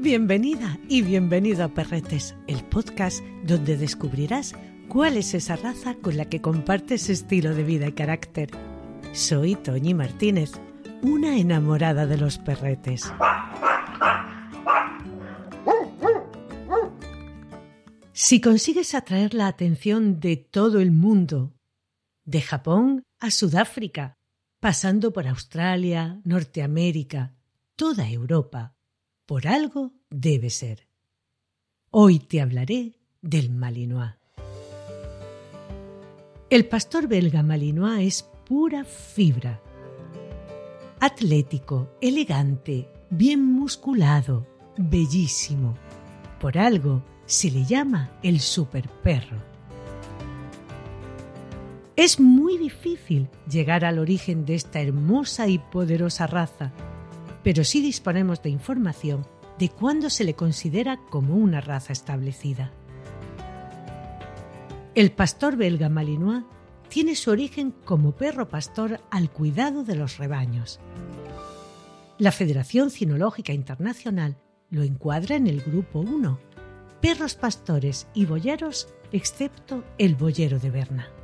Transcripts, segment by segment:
Bienvenida y bienvenido a Perretes, el podcast donde descubrirás cuál es esa raza con la que compartes estilo de vida y carácter. Soy Toñi Martínez, una enamorada de los perretes. Si consigues atraer la atención de todo el mundo, de Japón a Sudáfrica, pasando por Australia, Norteamérica, toda Europa, por algo debe ser. Hoy te hablaré del Malinois. El pastor belga Malinois es pura fibra. Atlético, elegante, bien musculado, bellísimo. Por algo se le llama el superperro. Es muy difícil llegar al origen de esta hermosa y poderosa raza, pero sí disponemos de información de cuándo se le considera como una raza establecida. El pastor belga Malinois tiene su origen como perro pastor al cuidado de los rebaños. La Federación Cinológica Internacional lo encuadra en el grupo 1, perros pastores y boyeros, excepto el boyero de Berna.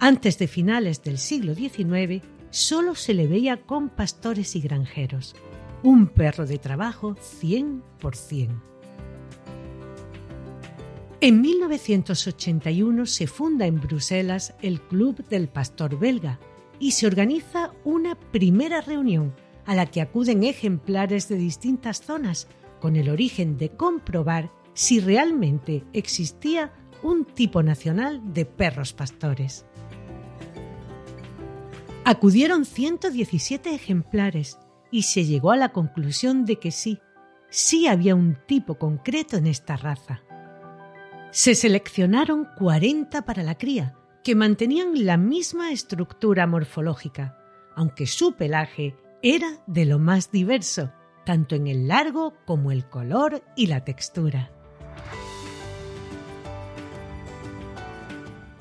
Antes de finales del siglo XIX, solo se le veía con pastores y granjeros. Un perro de trabajo 100%. En 1981 se funda en Bruselas el Club del Pastor Belga y se organiza una primera reunión a la que acuden ejemplares de distintas zonas con el origen de comprobar si realmente existía un tipo nacional de perros pastores. Acudieron 117 ejemplares y se llegó a la conclusión de que sí, sí había un tipo concreto en esta raza. Se seleccionaron 40 para la cría, que mantenían la misma estructura morfológica, aunque su pelaje era de lo más diverso, tanto en el largo como el color y la textura.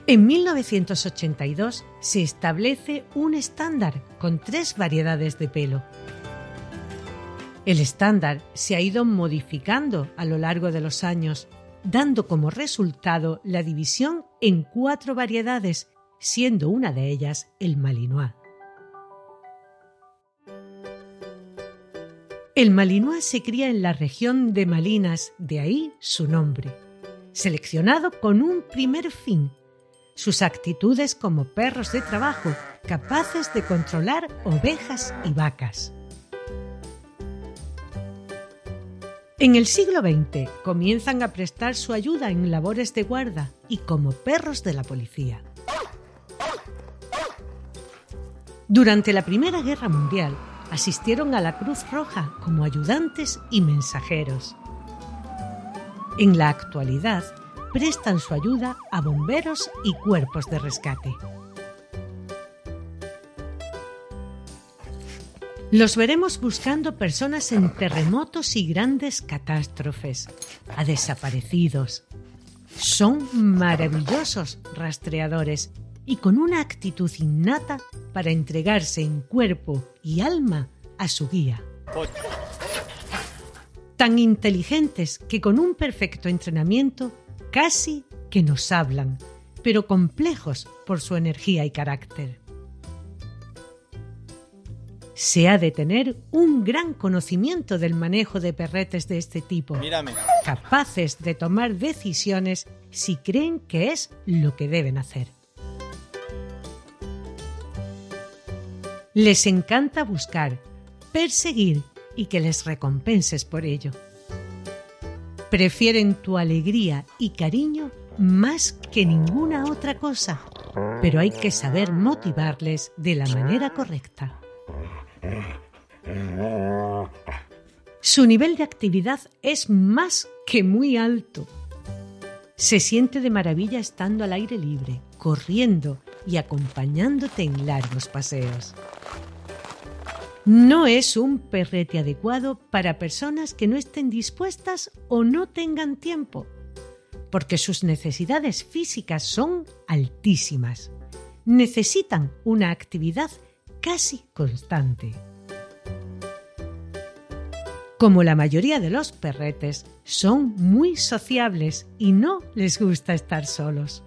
En 1982 se establece un estándar con tres variedades de pelo. El estándar se ha ido modificando a lo largo de los años, dando como resultado la división en cuatro variedades, siendo una de ellas el Malinois. El Malinois se cría en la región de Malinas, de ahí su nombre, seleccionado con un primer fin, sus actitudes como perros de trabajo capaces de controlar ovejas y vacas. En el siglo XX comienzan a prestar su ayuda en labores de guarda y como perros de la policía. Durante la Primera Guerra Mundial, asistieron a la Cruz Roja como ayudantes y mensajeros. En la actualidad, prestan su ayuda a bomberos y cuerpos de rescate. Los veremos buscando personas en terremotos y grandes catástrofes, a desaparecidos. Son maravillosos rastreadores y con una actitud innata para entregarse en cuerpo y alma a su guía. Tan inteligentes que con un perfecto entrenamiento casi que nos hablan, pero complejos por su energía y carácter. Se ha de tener un gran conocimiento del manejo de perretes de este tipo, capaces de tomar decisiones si creen que es lo que deben hacer. Les encanta buscar, perseguir y que les recompenses por ello. Prefieren tu alegría y cariño más que ninguna otra cosa pero hay que saber motivarles de la manera correcta. Su nivel de actividad es más que muy alto. Se siente de maravilla estando al aire libre, corriendo y acompañándote en largos paseos. No es un perrete adecuado para personas que no estén dispuestas o no tengan tiempo, porque sus necesidades físicas son altísimas. Necesitan una actividad casi constante. Como la mayoría de los perretes, son muy sociables y no les gusta estar solos.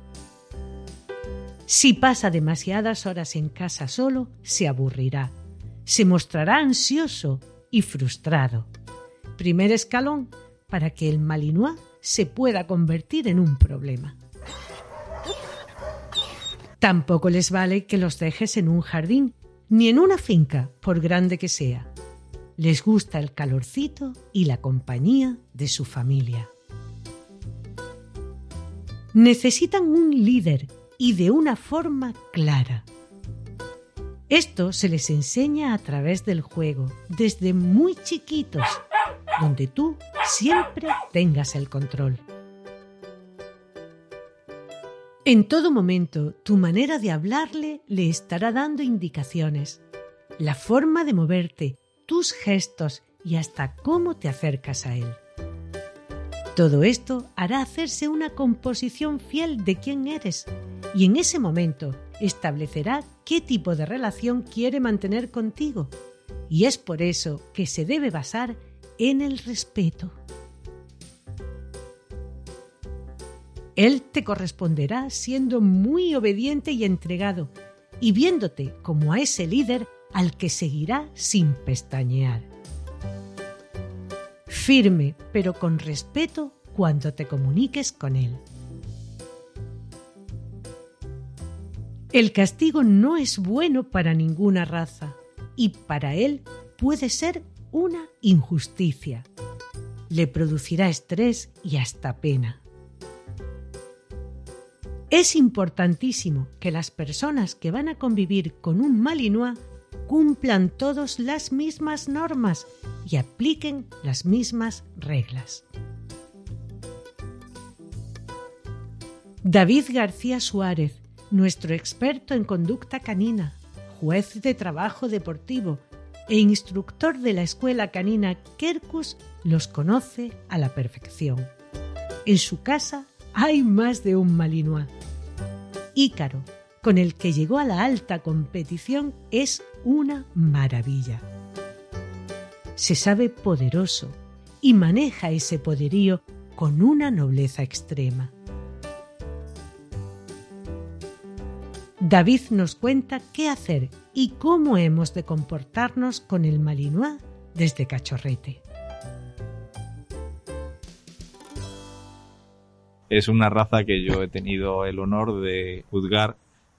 Si pasa demasiadas horas en casa solo, se aburrirá, se mostrará ansioso y frustrado. Primer escalón para que el Malinois se pueda convertir en un problema. Tampoco les vale que los dejes en un jardín ni en una finca, por grande que sea. Les gusta el calorcito y la compañía de su familia. Necesitan un líder y de una forma clara. Esto se les enseña a través del juego, desde muy chiquitos, donde tú siempre tengas el control. En todo momento, tu manera de hablarle le estará dando indicaciones. La forma de moverte, tus gestos y hasta cómo te acercas a él. Todo esto hará hacerse una composición fiel de quién eres y en ese momento establecerá qué tipo de relación quiere mantener contigo. Y es por eso que se debe basar en el respeto. Él te corresponderá siendo muy obediente y entregado, y viéndote como a ese líder al que seguirá sin pestañear. Firme, pero con respeto cuando te comuniques con él. El castigo no es bueno para ninguna raza y para él puede ser una injusticia. Le producirá estrés y hasta pena. Es importantísimo que las personas que van a convivir con un Malinois cumplan todos las mismas normas y apliquen las mismas reglas. David García Suárez, nuestro experto en conducta canina, juez de trabajo deportivo e instructor de la escuela canina Kerkus, los conoce a la perfección. En su casa hay más de un Malinois. Ícaro, con el que llegó a la alta competición, es una maravilla. Se sabe poderoso y maneja ese poderío con una nobleza extrema. David nos cuenta qué hacer y cómo hemos de comportarnos con el Malinois desde cachorrete. es una raza que yo he tenido el honor de juzgar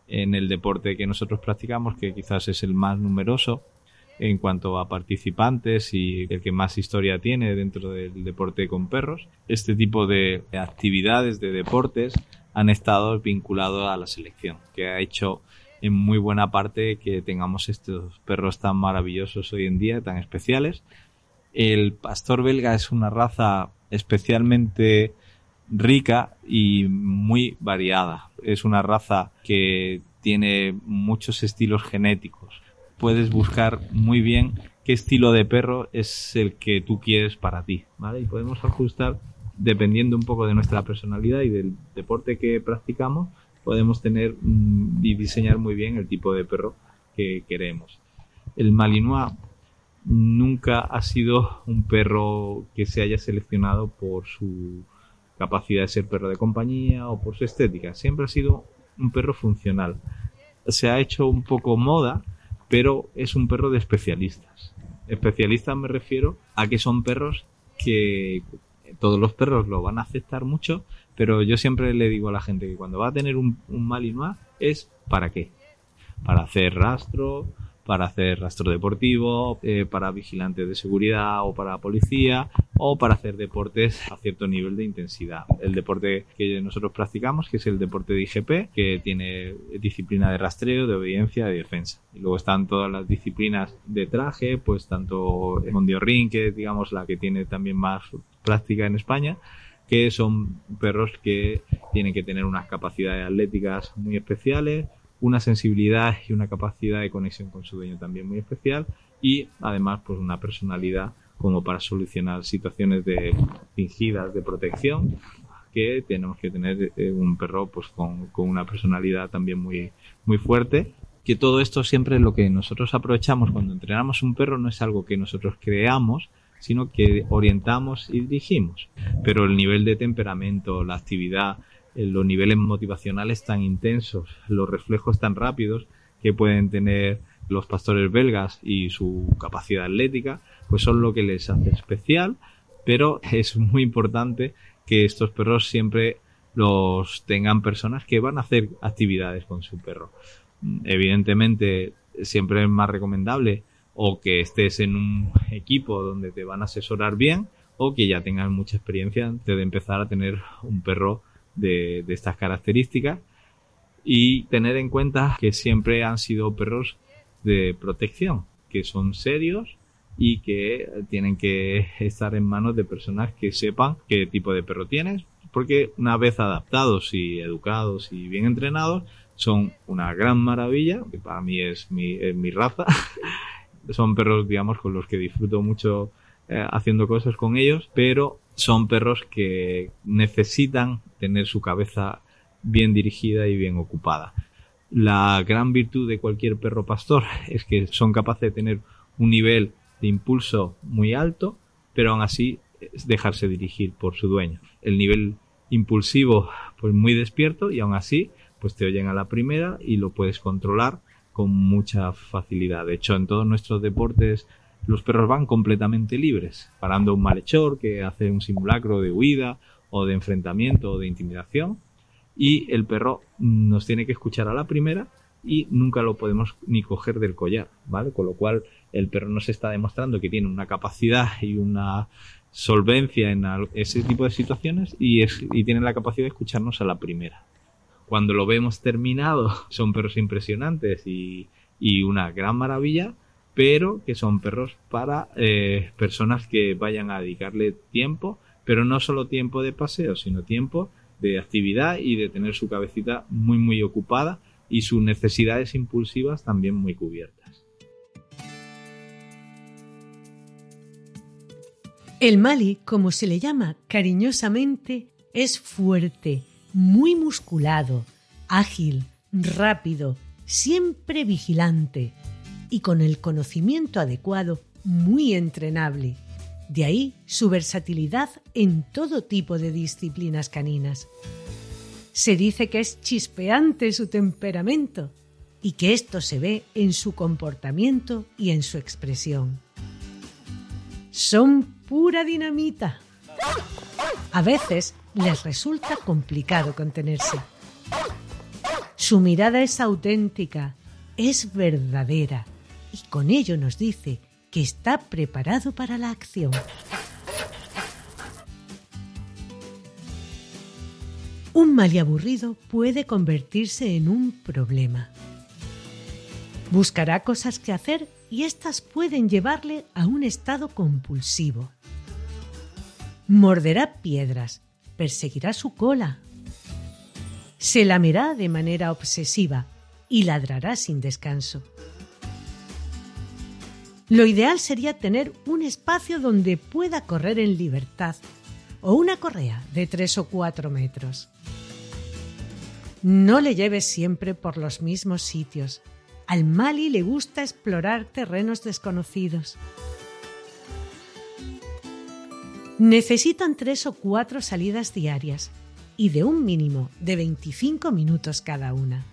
en el deporte que nosotros practicamos, que quizás es el más numeroso en cuanto a participantes y el que más historia tiene dentro del deporte con perros. Este tipo de actividades, de deportes, han estado vinculados a la selección, que ha hecho en muy buena parte que tengamos estos perros tan maravillosos hoy en día, tan especiales. El pastor belga es una raza especialmente rica y muy variada. Es una raza que tiene muchos estilos genéticos. Puedes buscar muy bien qué estilo de perro es el que tú quieres para ti, ¿vale? Y podemos ajustar dependiendo un poco de nuestra personalidad y del deporte que practicamos, podemos tener mm, y diseñar muy bien el tipo de perro que queremos. El Malinois nunca ha sido un perro que se haya seleccionado por su capacidad de ser perro de compañía o por su estética. Siempre ha sido un perro funcional. Se ha hecho un poco moda, pero es un perro de especialistas. Especialistas me refiero a que son perros que todos los perros lo van a aceptar mucho, pero yo siempre le digo a la gente que cuando va a tener un, un Malinois es para qué. Para hacer rastro, para hacer rastro deportivo, eh, para vigilantes de seguridad o para policía o para hacer deportes a cierto nivel de intensidad. El deporte que nosotros practicamos, que es el deporte de IGP, que tiene disciplina de rastreo, de obediencia, de defensa. Y luego están todas las disciplinas de traje, pues tanto el Mondio Ring, que es digamos la que tiene también más práctica en España, que son perros que tienen que tener unas capacidades atléticas muy especiales, una sensibilidad y una capacidad de conexión con su dueño también muy especial y además pues una personalidad como para solucionar situaciones de fingidas de protección que tenemos que tener eh, un perro pues con, con una personalidad también muy muy fuerte. Que todo esto siempre lo que nosotros aprovechamos cuando entrenamos un perro no es algo que nosotros creamos sino que orientamos y dirigimos. Pero el nivel de temperamento la actividad los niveles motivacionales tan intensos, los reflejos tan rápidos que pueden tener los pastores belgas y su capacidad atlética, pues son lo que les hace especial, pero es muy importante que estos perros siempre los tengan personas que van a hacer actividades con su perro. Evidentemente, siempre es más recomendable o que estés en un equipo donde te van a asesorar bien o que ya tengas mucha experiencia antes de empezar a tener un perro de, estas características y tener en cuenta que siempre han sido perros de protección, que son serios y que tienen que estar en manos de personas que sepan qué tipo de perro tienes, porque una vez adaptados y educados y bien entrenados, son una gran maravilla, que para mí es mi, mi raza. son perros, digamos, con los que disfruto mucho eh, haciendo cosas con ellos, pero son perros que necesitan tener su cabeza bien dirigida y bien ocupada. La gran virtud de cualquier perro pastor es que son capaces de tener un nivel de impulso muy alto, pero aún así dejarse dirigir por su dueño. El nivel impulsivo, pues muy despierto y aún así, pues te oyen a la primera y lo puedes controlar con mucha facilidad. De hecho, en todos nuestros deportes los perros van completamente libres, parando un malhechor que hace un simulacro de huida o de enfrentamiento o de intimidación y el perro nos tiene que escuchar a la primera y nunca lo podemos ni coger del collar, ¿vale? Con lo cual el perro nos está demostrando que tiene una capacidad y una solvencia en ese tipo de situaciones y, es, tiene la capacidad de escucharnos a la primera. Cuando lo vemos terminado, son perros impresionantes y una gran maravilla, pero que son perros para eh, personas que vayan a dedicarle tiempo, pero no solo tiempo de paseo, sino tiempo de actividad y de tener su cabecita muy muy ocupada y sus necesidades impulsivas también muy cubiertas. El Mali, como se le llama cariñosamente, es fuerte, muy musculado, ágil, rápido, siempre vigilante y con el conocimiento adecuado muy entrenable. De ahí su versatilidad en todo tipo de disciplinas caninas. Se dice que es chispeante su temperamento y que esto se ve en su comportamiento y en su expresión. Son pura dinamita. A veces les resulta complicado contenerse. Su mirada es auténtica, es verdadera y con ello nos dice que está preparado para la acción. Un mal y aburrido puede convertirse en un problema. Buscará cosas que hacer y éstas pueden llevarle a un estado compulsivo. Morderá piedras, perseguirá su cola, se lamerá de manera obsesiva y ladrará sin descanso. Lo ideal sería tener un espacio donde pueda correr en libertad o una correa de 3 o 4 metros. No le lleves siempre por los mismos sitios. Al Mali le gusta explorar terrenos desconocidos. Necesitan tres o cuatro salidas diarias y de un mínimo de 25 minutos cada una.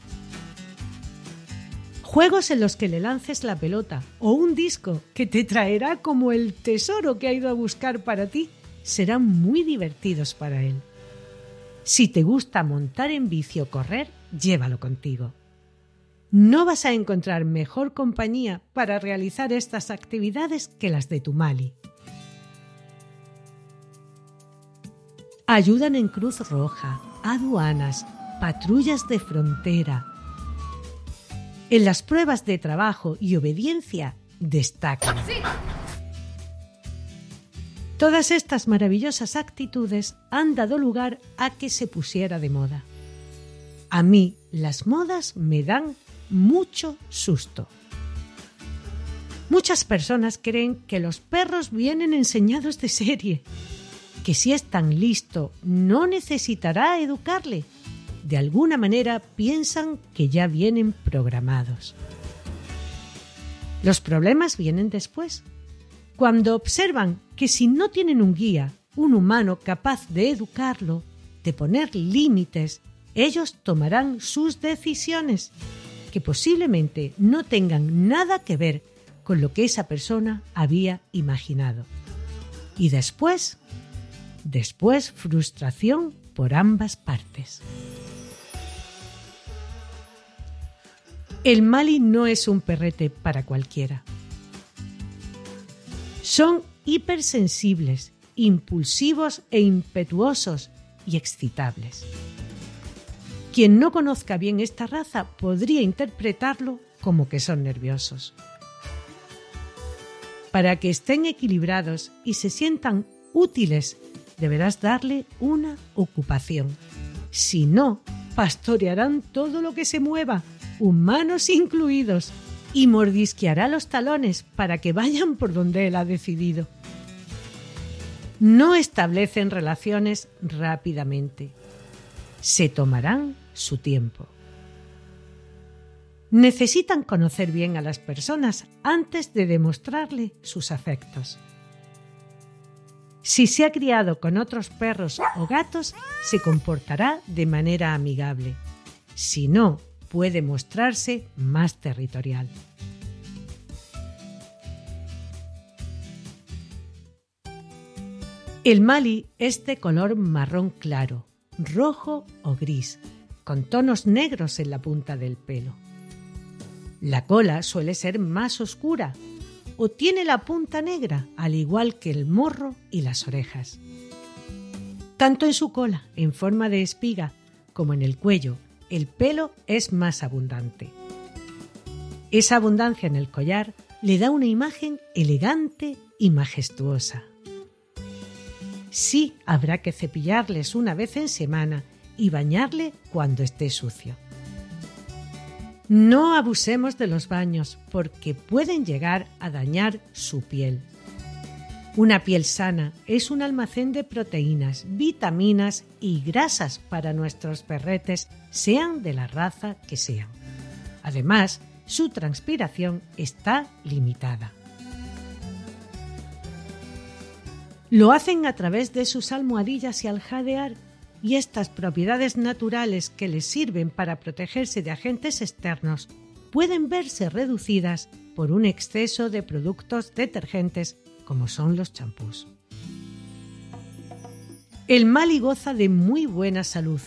Juegos en los que le lances la pelota o un disco que te traerá como el tesoro que ha ido a buscar para ti serán muy divertidos para él. Si te gusta montar en bici o correr, llévalo contigo. No vas a encontrar mejor compañía para realizar estas actividades que las de tu Mali. Ayudan en Cruz Roja, aduanas, patrullas de frontera. En las pruebas de trabajo y obediencia destacan. Todas estas maravillosas actitudes han dado lugar a que se pusiera de moda. A mí las modas me dan mucho susto. Muchas personas creen que los perros vienen enseñados de serie que si es tan listo no necesitará educarle. De alguna manera piensan que ya vienen programados. Los problemas vienen después, cuando observan que si no tienen un guía, un humano capaz de educarlo, de poner límites, ellos tomarán sus decisiones, que posiblemente no tengan nada que ver con lo que esa persona había imaginado. Y después después frustración por ambas partes. El Mali no es un perrete para cualquiera. Son hipersensibles, impulsivos e impetuosos y excitables. Quien no conozca bien esta raza podría interpretarlo como que son nerviosos. Para que estén equilibrados y se sientan útiles deberás darle una ocupación. Si no, pastorearán todo lo que se mueva, humanos incluidos, y mordisqueará los talones para que vayan por donde él ha decidido. No establecen relaciones rápidamente. Se tomarán su tiempo. Necesitan conocer bien a las personas antes de demostrarle sus afectos. Si se ha criado con otros perros o gatos, se comportará de manera amigable. Si no, puede mostrarse más territorial. El Mali es de color marrón claro, rojo o gris, con tonos negros en la punta del pelo. La cola suele ser más oscura, o tiene la punta negra, al igual que el morro y las orejas. Tanto en su cola, en forma de espiga, como en el cuello, el pelo es más abundante. Esa abundancia en el collar le da una imagen elegante y majestuosa. Sí habrá que cepillarles una vez en semana y bañarle cuando esté sucio. No abusemos de los baños porque pueden llegar a dañar su piel. Una piel sana es un almacén de proteínas, vitaminas y grasas para nuestros perretes, sean de la raza que sean. Además, su transpiración está limitada. Lo hacen a través de sus almohadillas y al jadear y estas propiedades naturales que les sirven para protegerse de agentes externos pueden verse reducidas por un exceso de productos detergentes como son los champús. El Mali goza de muy buena salud.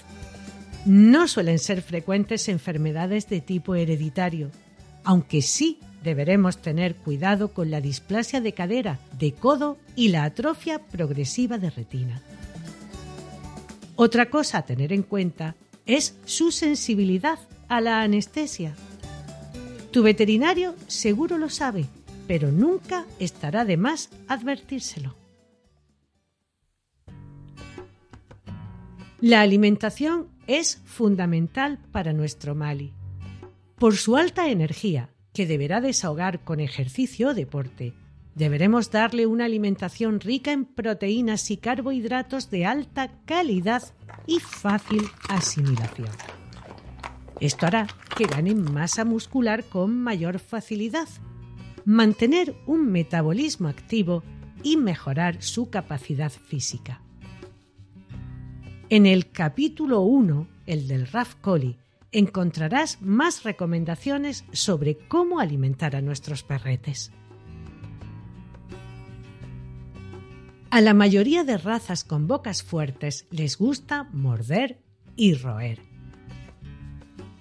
No suelen ser frecuentes enfermedades de tipo hereditario, aunque sí deberemos tener cuidado con la displasia de cadera, de codo y la atrofia progresiva de retina. Otra cosa a tener en cuenta es su sensibilidad a la anestesia. Tu veterinario seguro lo sabe, pero nunca estará de más advertírselo. La alimentación es fundamental para nuestro Mali. Por su alta energía, que deberá desahogar con ejercicio o deporte, Deberemos darle una alimentación rica en proteínas y carbohidratos de alta calidad y fácil asimilación. Esto hará que ganen masa muscular con mayor facilidad, mantener un metabolismo activo y mejorar su capacidad física. En el capítulo 1, el del RAF Coli, encontrarás más recomendaciones sobre cómo alimentar a nuestros perretes. A la mayoría de razas con bocas fuertes les gusta morder y roer.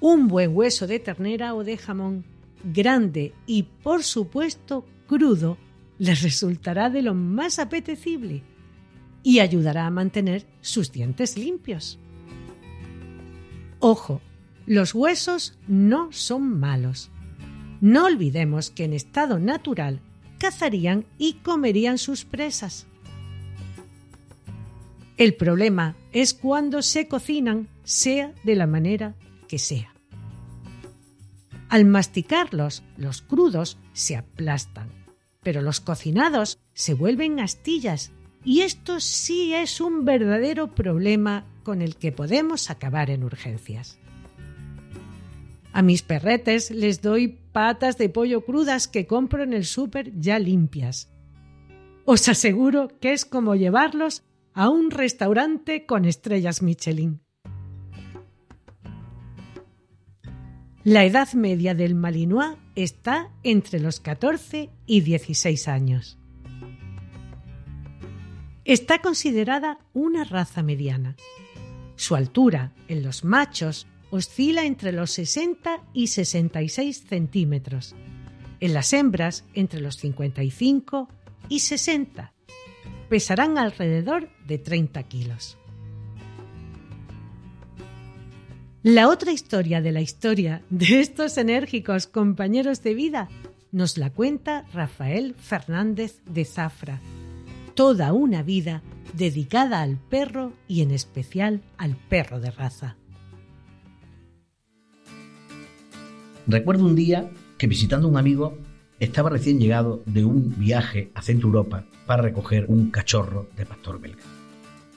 Un buen hueso de ternera o de jamón, grande y por supuesto crudo, les resultará de lo más apetecible y ayudará a mantener sus dientes limpios. Ojo, los huesos no son malos. No olvidemos que en estado natural cazarían y comerían sus presas. El problema es cuando se cocinan, sea de la manera que sea. Al masticarlos, los crudos se aplastan, pero los cocinados se vuelven astillas y esto sí es un verdadero problema con el que podemos acabar en urgencias. A mis perretes les doy patas de pollo crudas que compro en el súper ya limpias. Os aseguro que es como llevarlos a un restaurante con estrellas Michelin. La edad media del Malinois está entre los 14 y 16 años. Está considerada una raza mediana. Su altura en los machos oscila entre los 60 y 66 centímetros, en las hembras entre los 55 y 60. Pesarán alrededor de 30 kilos. La otra historia de la historia de estos enérgicos compañeros de vida nos la cuenta Rafael Fernández de Zafra. Toda una vida dedicada al perro y en especial al perro de raza. Recuerdo un día que visitando a un amigo estaba recién llegado de un viaje a Centro Europa para recoger un cachorro de pastor belga.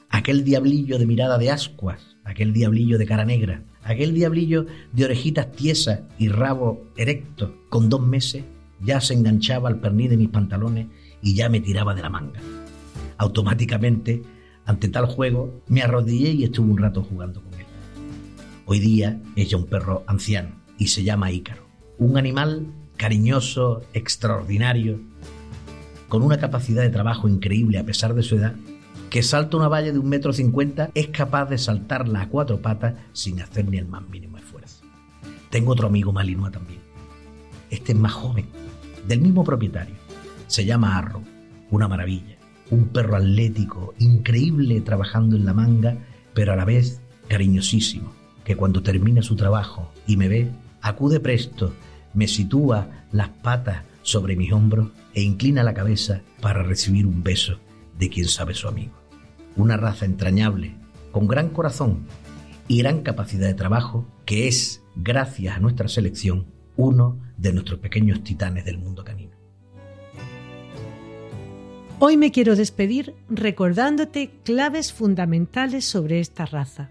Aquel diablillo de mirada de ascuas, aquel diablillo de cara negra, aquel diablillo de orejitas tiesas y rabo erecto, con dos meses, ya se enganchaba al perní de mis pantalones y ya me tiraba de la manga. Automáticamente, ante tal juego, me arrodillé y estuve un rato jugando con él. Hoy día es ya un perro anciano, y se llama Ícaro. Un animal cariñoso, extraordinario, con una capacidad de trabajo increíble a pesar de su edad, que salta una valla de un metro cincuenta, es capaz de saltarla a cuatro patas sin hacer ni el más mínimo esfuerzo. Tengo otro amigo malinois también. Este es más joven, del mismo propietario. Se llama Arrow, una maravilla. Un perro atlético, increíble trabajando en la manga, pero a la vez cariñosísimo, que cuando termina su trabajo y me ve, acude presto, me sitúa las patas sobre mis hombros e inclina la cabeza para recibir un beso de quien sabe su amigo. Una raza entrañable, con gran corazón y gran capacidad de trabajo, que es, gracias a nuestra selección, uno de nuestros pequeños titanes del mundo canino. Hoy me quiero despedir recordándote claves fundamentales sobre esta raza.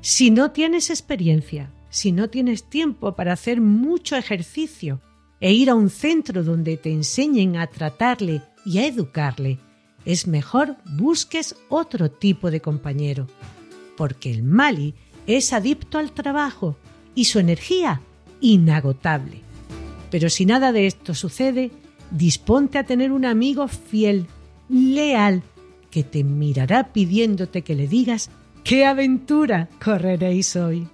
Si no tienes experiencia, si no tienes tiempo para hacer mucho ejercicio e ir a un centro donde te enseñen a tratarle y a educarle, es mejor busques otro tipo de compañero, porque el Mali es adicto al trabajo y su energía inagotable. Pero si nada de esto sucede, disponte a tener un amigo fiel, leal, que te mirará pidiéndote que le digas qué aventura correréis hoy.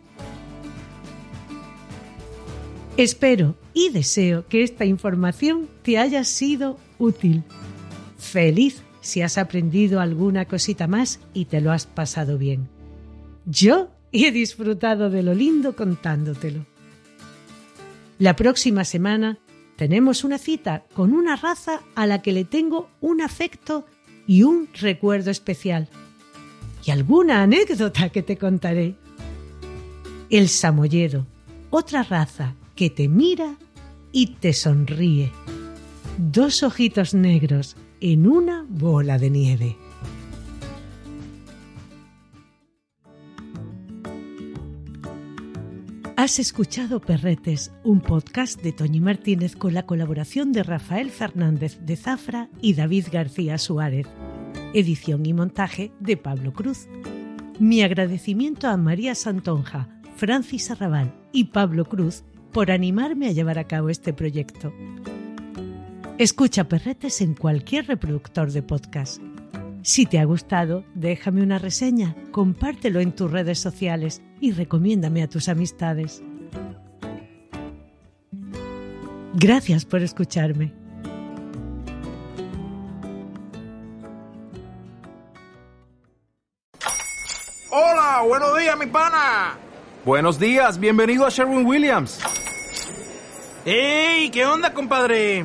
Espero y deseo que esta información te haya sido útil. Feliz si has aprendido alguna cosita más y te lo has pasado bien. Yo he disfrutado de lo lindo contándotelo. La próxima semana tenemos una cita con una raza a la que le tengo un afecto y un recuerdo especial. Y alguna anécdota que te contaré. El samoyedo, otra raza que te mira y te sonríe. Dos ojitos negros en una bola de nieve. Has escuchado Perretes, un podcast de Toñi Martínez con la colaboración de Rafael Fernández de Zafra y David García Suárez. Edición y montaje de Pablo Cruz. Mi agradecimiento a María Santonja, Francis Arrabal y Pablo Cruz por animarme a llevar a cabo este proyecto. Escucha Perretes en cualquier reproductor de podcast. Si te ha gustado, déjame una reseña, compártelo en tus redes sociales y recomiéndame a tus amistades. Gracias por escucharme. Hola, buenos días, mi pana. Buenos días, bienvenido a Sherwin Williams. ¡Ey! ¿Qué onda, compadre?